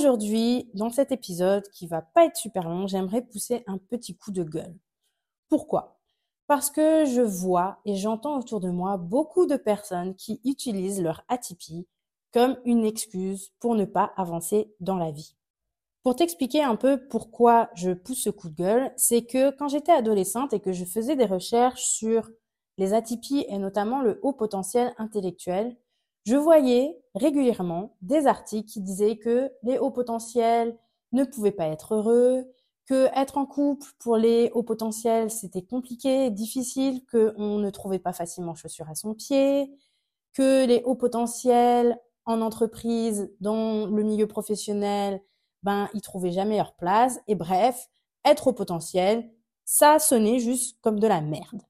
Aujourd'hui, dans cet épisode qui va pas être super long, j'aimerais pousser un petit coup de gueule. Pourquoi? Parce que je vois et j'entends autour de moi beaucoup de personnes qui utilisent leur atypie comme une excuse pour ne pas avancer dans la vie. Pour t'expliquer un peu pourquoi je pousse ce coup de gueule, c'est que quand j'étais adolescente et que je faisais des recherches sur les atypies et notamment le haut potentiel intellectuel, je voyais régulièrement des articles qui disaient que les hauts potentiels ne pouvaient pas être heureux, que être en couple pour les hauts potentiels c'était compliqué, difficile, qu'on ne trouvait pas facilement chaussures à son pied, que les hauts potentiels en entreprise, dans le milieu professionnel, ben ils trouvaient jamais leur place. Et bref, être au potentiel, ça sonnait juste comme de la merde.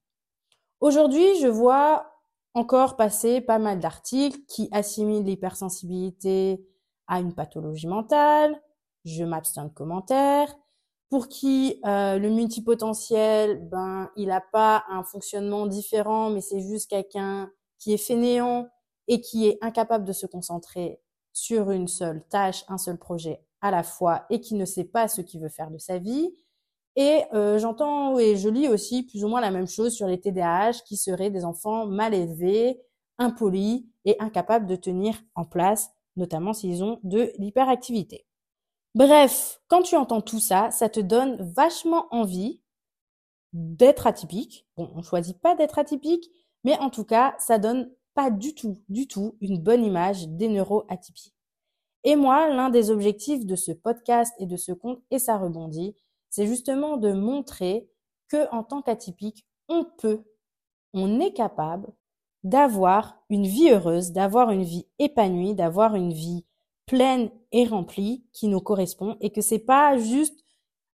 Aujourd'hui, je vois encore passer pas mal d'articles qui assimilent l'hypersensibilité à une pathologie mentale. Je m'abstiens de commentaires. Pour qui euh, le multipotentiel, ben, il n'a pas un fonctionnement différent, mais c'est juste quelqu'un qui est fainéant et qui est incapable de se concentrer sur une seule tâche, un seul projet à la fois et qui ne sait pas ce qu'il veut faire de sa vie. Et euh, j'entends et je lis aussi plus ou moins la même chose sur les TDAH qui seraient des enfants mal élevés, impolis et incapables de tenir en place, notamment s'ils ont de l'hyperactivité. Bref, quand tu entends tout ça, ça te donne vachement envie d'être atypique. Bon, on choisit pas d'être atypique, mais en tout cas, ça donne pas du tout, du tout une bonne image des neuroatypies. Et moi, l'un des objectifs de ce podcast et de ce compte, et ça rebondit, c'est justement de montrer que en tant qu'atypique, on peut, on est capable d'avoir une vie heureuse, d'avoir une vie épanouie, d'avoir une vie pleine et remplie qui nous correspond et que c'est pas juste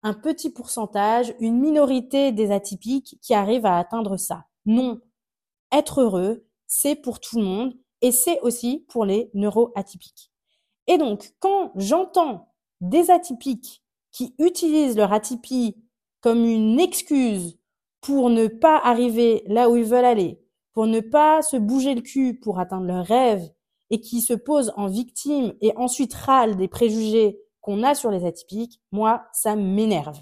un petit pourcentage, une minorité des atypiques qui arrivent à atteindre ça. Non. Être heureux, c'est pour tout le monde et c'est aussi pour les neuroatypiques. Et donc, quand j'entends des atypiques qui utilisent leur atypie comme une excuse pour ne pas arriver là où ils veulent aller, pour ne pas se bouger le cul pour atteindre leurs rêves et qui se posent en victime et ensuite râlent des préjugés qu'on a sur les atypiques, moi, ça m'énerve.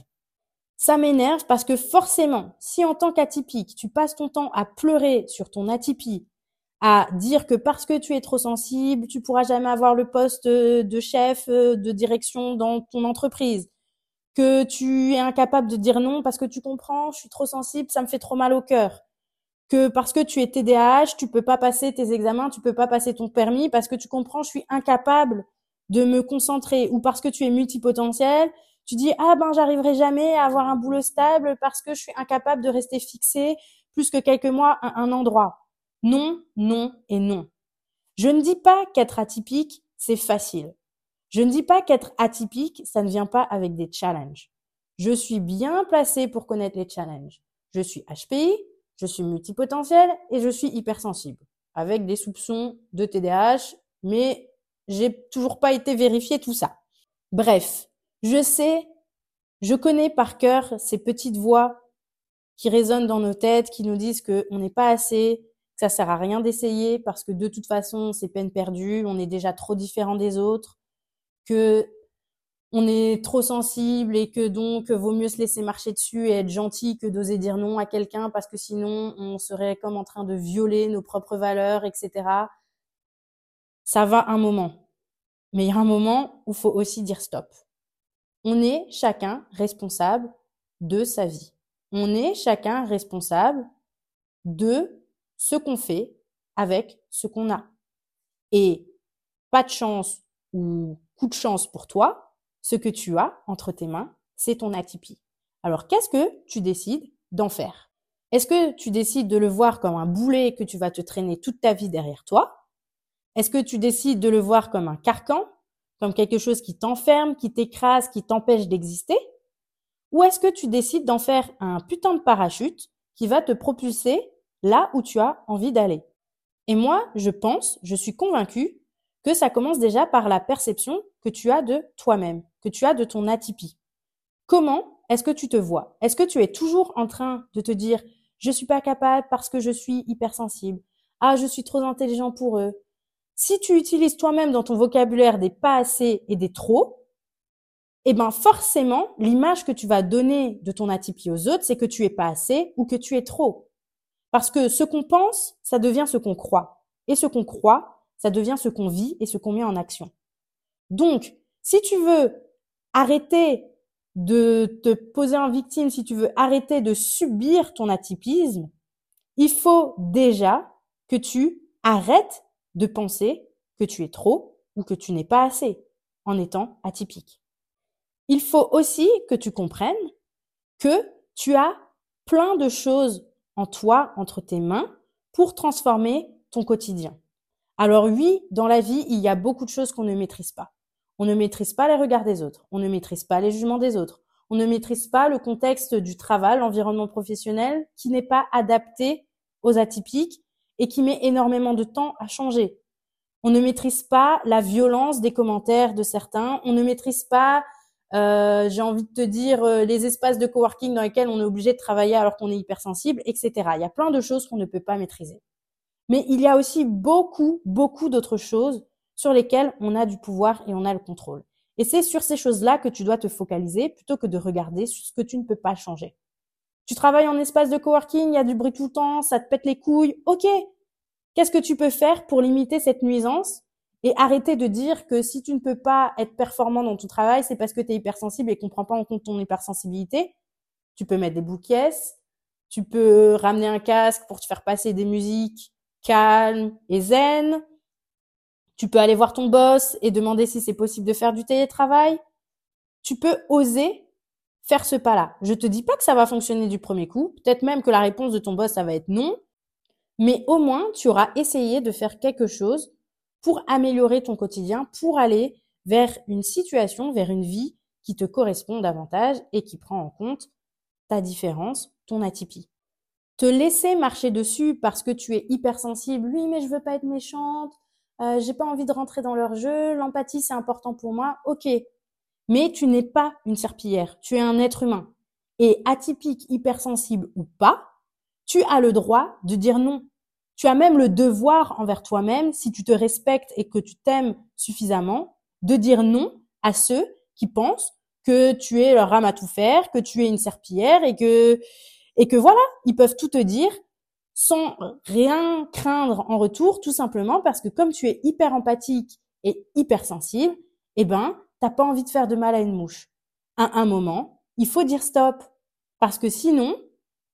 Ça m'énerve parce que forcément, si en tant qu'atypique, tu passes ton temps à pleurer sur ton atypie, à dire que parce que tu es trop sensible, tu pourras jamais avoir le poste de chef de direction dans ton entreprise, que tu es incapable de dire non parce que tu comprends, je suis trop sensible, ça me fait trop mal au cœur. Que parce que tu es TDAH, tu peux pas passer tes examens, tu peux pas passer ton permis parce que tu comprends, je suis incapable de me concentrer ou parce que tu es multipotentiel, tu dis ah ben j'arriverai jamais à avoir un boulot stable parce que je suis incapable de rester fixé plus que quelques mois à un endroit. Non, non et non. Je ne dis pas qu'être atypique, c'est facile. Je ne dis pas qu'être atypique, ça ne vient pas avec des challenges. Je suis bien placée pour connaître les challenges. Je suis HPI, je suis multipotentiel et je suis hypersensible, avec des soupçons de TDAH, mais j'ai toujours pas été vérifié tout ça. Bref, je sais, je connais par cœur ces petites voix qui résonnent dans nos têtes, qui nous disent qu'on n'est pas assez, que ça sert à rien d'essayer parce que de toute façon, c'est peine perdue, on est déjà trop différent des autres, que on est trop sensible et que donc vaut mieux se laisser marcher dessus et être gentil que d'oser dire non à quelqu'un parce que sinon on serait comme en train de violer nos propres valeurs, etc. Ça va un moment. Mais il y a un moment où faut aussi dire stop. On est chacun responsable de sa vie. On est chacun responsable de ce qu'on fait avec ce qu'on a. Et pas de chance ou coup de chance pour toi, ce que tu as entre tes mains, c'est ton atypie. Alors qu'est-ce que tu décides d'en faire? Est-ce que tu décides de le voir comme un boulet que tu vas te traîner toute ta vie derrière toi? Est-ce que tu décides de le voir comme un carcan, comme quelque chose qui t'enferme, qui t'écrase, qui t'empêche d'exister? Ou est-ce que tu décides d'en faire un putain de parachute qui va te propulser là où tu as envie d'aller? Et moi, je pense, je suis convaincue que ça commence déjà par la perception que tu as de toi-même, que tu as de ton atypie. Comment est-ce que tu te vois? Est-ce que tu es toujours en train de te dire je suis pas capable parce que je suis hypersensible Ah, je suis trop intelligent pour eux. Si tu utilises toi-même dans ton vocabulaire des pas assez et des trop, eh ben forcément, l'image que tu vas donner de ton atypie aux autres, c'est que tu es pas assez ou que tu es trop. Parce que ce qu'on pense, ça devient ce qu'on croit. Et ce qu'on croit, ça devient ce qu'on vit et ce qu'on met en action. Donc, si tu veux arrêter de te poser en victime, si tu veux arrêter de subir ton atypisme, il faut déjà que tu arrêtes de penser que tu es trop ou que tu n'es pas assez en étant atypique. Il faut aussi que tu comprennes que tu as plein de choses en toi, entre tes mains, pour transformer ton quotidien. Alors oui, dans la vie, il y a beaucoup de choses qu'on ne maîtrise pas. On ne maîtrise pas les regards des autres, on ne maîtrise pas les jugements des autres, on ne maîtrise pas le contexte du travail, l'environnement professionnel qui n'est pas adapté aux atypiques et qui met énormément de temps à changer. On ne maîtrise pas la violence des commentaires de certains, on ne maîtrise pas euh, j'ai envie de te dire euh, les espaces de coworking dans lesquels on est obligé de travailler alors qu'on est hypersensible, etc. Il y a plein de choses qu'on ne peut pas maîtriser. Mais il y a aussi beaucoup, beaucoup d'autres choses sur lesquelles on a du pouvoir et on a le contrôle. Et c'est sur ces choses-là que tu dois te focaliser plutôt que de regarder sur ce que tu ne peux pas changer. Tu travailles en espace de coworking, il y a du bruit tout le temps, ça te pète les couilles. Ok. Qu'est-ce que tu peux faire pour limiter cette nuisance et arrêter de dire que si tu ne peux pas être performant dans ton travail, c'est parce que tu es hypersensible et qu'on prend pas en compte ton hypersensibilité? Tu peux mettre des bouquets, tu peux ramener un casque pour te faire passer des musiques calmes et zen. Tu peux aller voir ton boss et demander si c'est possible de faire du télétravail. Tu peux oser faire ce pas-là. Je te dis pas que ça va fonctionner du premier coup. Peut-être même que la réponse de ton boss, ça va être non. Mais au moins, tu auras essayé de faire quelque chose pour améliorer ton quotidien, pour aller vers une situation, vers une vie qui te correspond davantage et qui prend en compte ta différence, ton atypie. Te laisser marcher dessus parce que tu es hypersensible, oui mais je veux pas être méchante, euh, j'ai pas envie de rentrer dans leur jeu, l'empathie c'est important pour moi, ok. Mais tu n'es pas une serpillière, tu es un être humain. Et atypique, hypersensible ou pas, tu as le droit de dire non. Tu as même le devoir envers toi-même, si tu te respectes et que tu t'aimes suffisamment, de dire non à ceux qui pensent que tu es leur âme à tout faire, que tu es une serpillière et que et que voilà, ils peuvent tout te dire sans rien craindre en retour, tout simplement parce que comme tu es hyper empathique et hyper sensible, eh ben, t'as pas envie de faire de mal à une mouche. À un moment, il faut dire stop. Parce que sinon,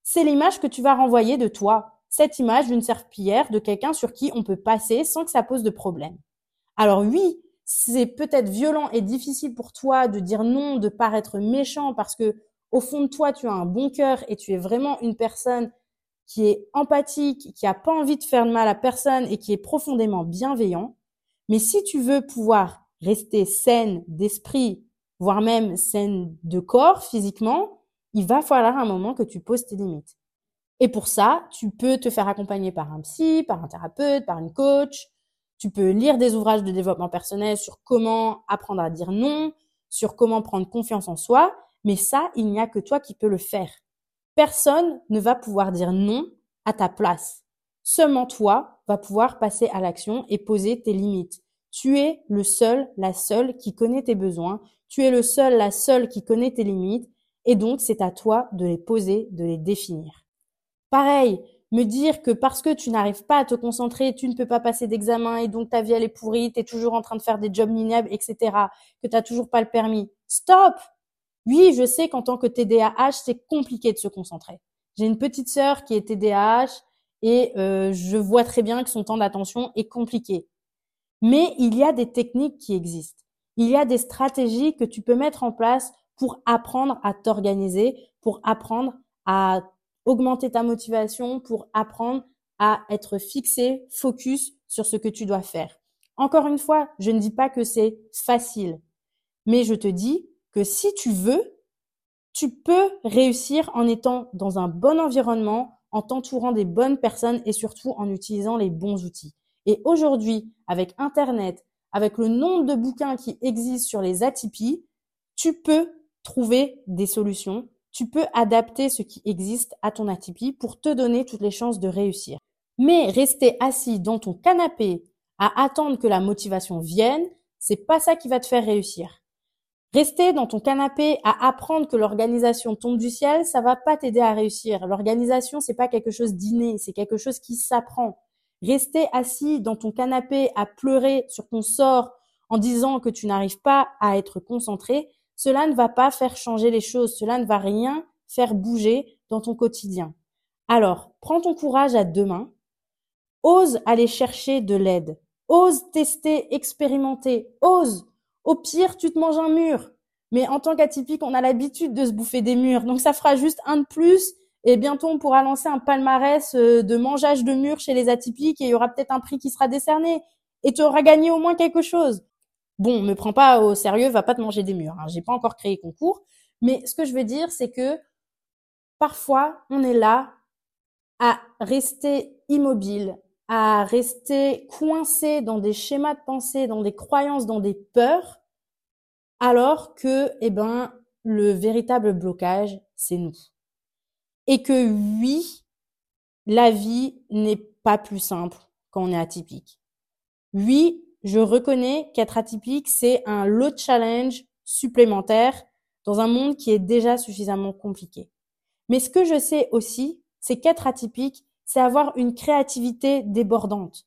c'est l'image que tu vas renvoyer de toi cette image d'une serpillière, de quelqu'un sur qui on peut passer sans que ça pose de problème. Alors oui, c'est peut-être violent et difficile pour toi de dire non, de paraître méchant parce que au fond de toi, tu as un bon cœur et tu es vraiment une personne qui est empathique, qui a pas envie de faire de mal à personne et qui est profondément bienveillant. Mais si tu veux pouvoir rester saine d'esprit, voire même saine de corps physiquement, il va falloir un moment que tu poses tes limites. Et pour ça, tu peux te faire accompagner par un psy, par un thérapeute, par une coach. Tu peux lire des ouvrages de développement personnel sur comment apprendre à dire non, sur comment prendre confiance en soi. Mais ça, il n'y a que toi qui peux le faire. Personne ne va pouvoir dire non à ta place. Seulement toi vas pouvoir passer à l'action et poser tes limites. Tu es le seul, la seule qui connaît tes besoins. Tu es le seul, la seule qui connaît tes limites. Et donc, c'est à toi de les poser, de les définir. Pareil, me dire que parce que tu n'arrives pas à te concentrer, tu ne peux pas passer d'examen et donc ta vie elle est pourrie, tu es toujours en train de faire des jobs minables, etc., que tu n'as toujours pas le permis. Stop Oui, je sais qu'en tant que TDAH, c'est compliqué de se concentrer. J'ai une petite sœur qui est TDAH et euh, je vois très bien que son temps d'attention est compliqué. Mais il y a des techniques qui existent. Il y a des stratégies que tu peux mettre en place pour apprendre à t'organiser, pour apprendre à augmenter ta motivation, pour apprendre à être fixé, focus sur ce que tu dois faire. Encore une fois, je ne dis pas que c'est facile, mais je te dis que si tu veux, tu peux réussir en étant dans un bon environnement, en t'entourant des bonnes personnes et surtout en utilisant les bons outils. Et aujourd'hui, avec Internet, avec le nombre de bouquins qui existent sur les atypies, tu peux trouver des solutions, tu peux adapter ce qui existe à ton atypie pour te donner toutes les chances de réussir. Mais rester assis dans ton canapé à attendre que la motivation vienne, c'est pas ça qui va te faire réussir. Rester dans ton canapé à apprendre que l'organisation tombe du ciel, ça va pas t'aider à réussir. L'organisation, c'est pas quelque chose d'inné, c'est quelque chose qui s'apprend. Rester assis dans ton canapé à pleurer sur ton sort en disant que tu n'arrives pas à être concentré, cela ne va pas faire changer les choses, cela ne va rien faire bouger dans ton quotidien. Alors, prends ton courage à deux mains, ose aller chercher de l'aide, ose tester, expérimenter, ose. Au pire, tu te manges un mur. Mais en tant qu'atypique, on a l'habitude de se bouffer des murs. Donc ça fera juste un de plus. Et bientôt, on pourra lancer un palmarès euh, de mangeage de murs chez les atypiques et il y aura peut-être un prix qui sera décerné. Et tu auras gagné au moins quelque chose. Bon, me prends pas au sérieux, va pas te manger des murs. Hein. J'ai pas encore créé concours, mais ce que je veux dire, c'est que parfois on est là à rester immobile, à rester coincé dans des schémas de pensée, dans des croyances, dans des peurs, alors que, eh ben, le véritable blocage, c'est nous. Et que oui, la vie n'est pas plus simple quand on est atypique. Oui, je reconnais qu'être atypique, c'est un lot challenge supplémentaire dans un monde qui est déjà suffisamment compliqué. Mais ce que je sais aussi, c'est qu'être atypique, c'est avoir une créativité débordante.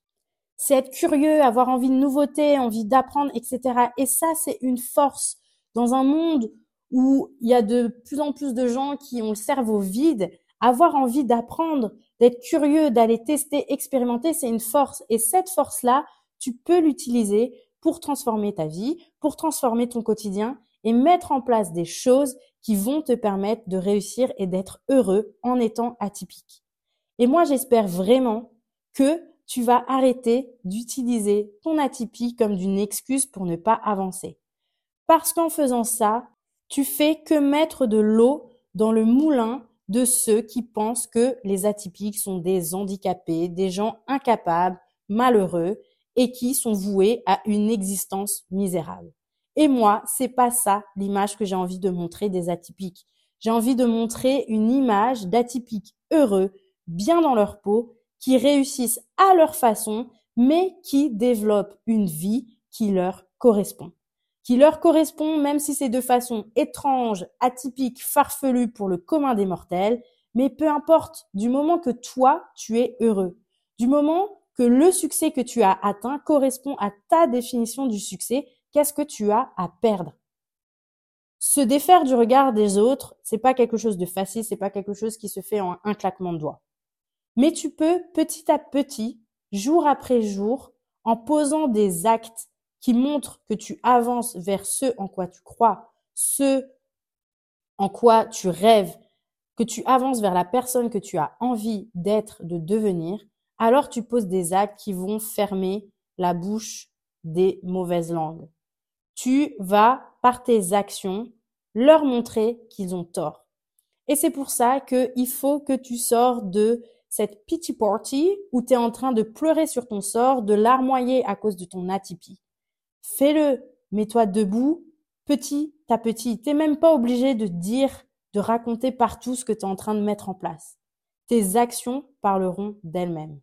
C'est être curieux, avoir envie de nouveautés, envie d'apprendre, etc. Et ça, c'est une force dans un monde où il y a de plus en plus de gens qui ont le cerveau vide. Avoir envie d'apprendre, d'être curieux, d'aller tester, expérimenter, c'est une force. Et cette force-là, tu peux l'utiliser pour transformer ta vie, pour transformer ton quotidien et mettre en place des choses qui vont te permettre de réussir et d'être heureux en étant atypique. Et moi, j'espère vraiment que tu vas arrêter d'utiliser ton atypie comme d'une excuse pour ne pas avancer. Parce qu'en faisant ça, tu fais que mettre de l'eau dans le moulin de ceux qui pensent que les atypiques sont des handicapés, des gens incapables, malheureux et qui sont voués à une existence misérable. Et moi, c'est pas ça l'image que j'ai envie de montrer des atypiques. J'ai envie de montrer une image d'atypiques heureux, bien dans leur peau, qui réussissent à leur façon, mais qui développent une vie qui leur correspond. Qui leur correspond même si c'est de façon étrange, atypique, farfelue pour le commun des mortels, mais peu importe, du moment que toi, tu es heureux, du moment que le succès que tu as atteint correspond à ta définition du succès. Qu'est-ce que tu as à perdre? Se défaire du regard des autres, c'est pas quelque chose de facile, c'est pas quelque chose qui se fait en un claquement de doigts. Mais tu peux petit à petit, jour après jour, en posant des actes qui montrent que tu avances vers ce en quoi tu crois, ce en quoi tu rêves, que tu avances vers la personne que tu as envie d'être, de devenir, alors tu poses des actes qui vont fermer la bouche des mauvaises langues. Tu vas, par tes actions, leur montrer qu'ils ont tort. Et c'est pour ça qu'il faut que tu sors de cette pity party où tu es en train de pleurer sur ton sort, de larmoyer à cause de ton atypie. Fais-le, mets-toi debout, petit à petit. T'es même pas obligé de dire, de raconter partout ce que tu es en train de mettre en place. Tes actions parleront d'elles-mêmes.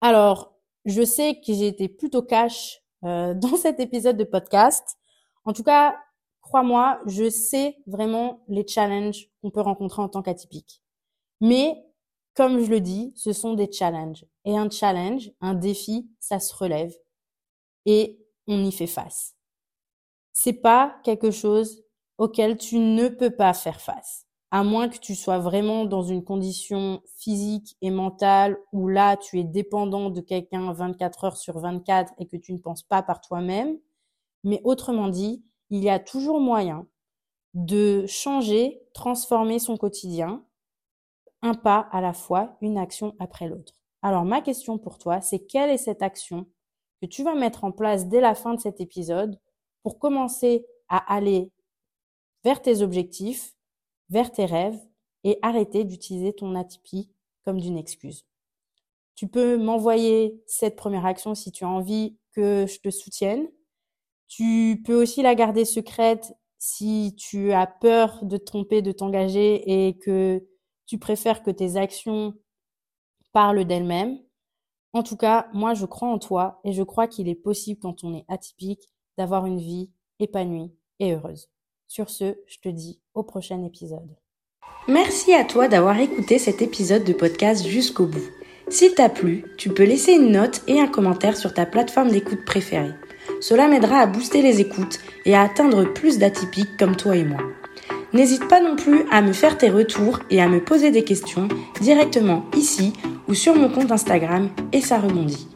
Alors, je sais que j'ai été plutôt cash euh, dans cet épisode de podcast. En tout cas, crois-moi, je sais vraiment les challenges qu'on peut rencontrer en tant qu'atypique. Mais comme je le dis, ce sont des challenges. Et un challenge, un défi, ça se relève et on y fait face. C'est pas quelque chose auquel tu ne peux pas faire face. À moins que tu sois vraiment dans une condition physique et mentale où là, tu es dépendant de quelqu'un 24 heures sur 24 et que tu ne penses pas par toi-même. Mais autrement dit, il y a toujours moyen de changer, transformer son quotidien, un pas à la fois, une action après l'autre. Alors ma question pour toi, c'est quelle est cette action que tu vas mettre en place dès la fin de cet épisode pour commencer à aller vers tes objectifs, vers tes rêves et arrêter d'utiliser ton atypie comme d'une excuse? Tu peux m'envoyer cette première action si tu as envie que je te soutienne. Tu peux aussi la garder secrète si tu as peur de te tromper, de t'engager et que tu préfères que tes actions parlent d'elles-mêmes? En tout cas, moi, je crois en toi et je crois qu'il est possible quand on est atypique d'avoir une vie épanouie et heureuse. Sur ce, je te dis au prochain épisode. Merci à toi d'avoir écouté cet épisode de podcast jusqu'au bout. S'il t'a plu, tu peux laisser une note et un commentaire sur ta plateforme d'écoute préférée. Cela m'aidera à booster les écoutes et à atteindre plus d'atypiques comme toi et moi. N'hésite pas non plus à me faire tes retours et à me poser des questions directement ici ou sur mon compte Instagram et ça rebondit.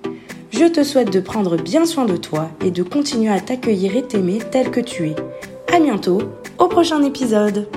Je te souhaite de prendre bien soin de toi et de continuer à t'accueillir et t'aimer tel que tu es. À bientôt au prochain épisode.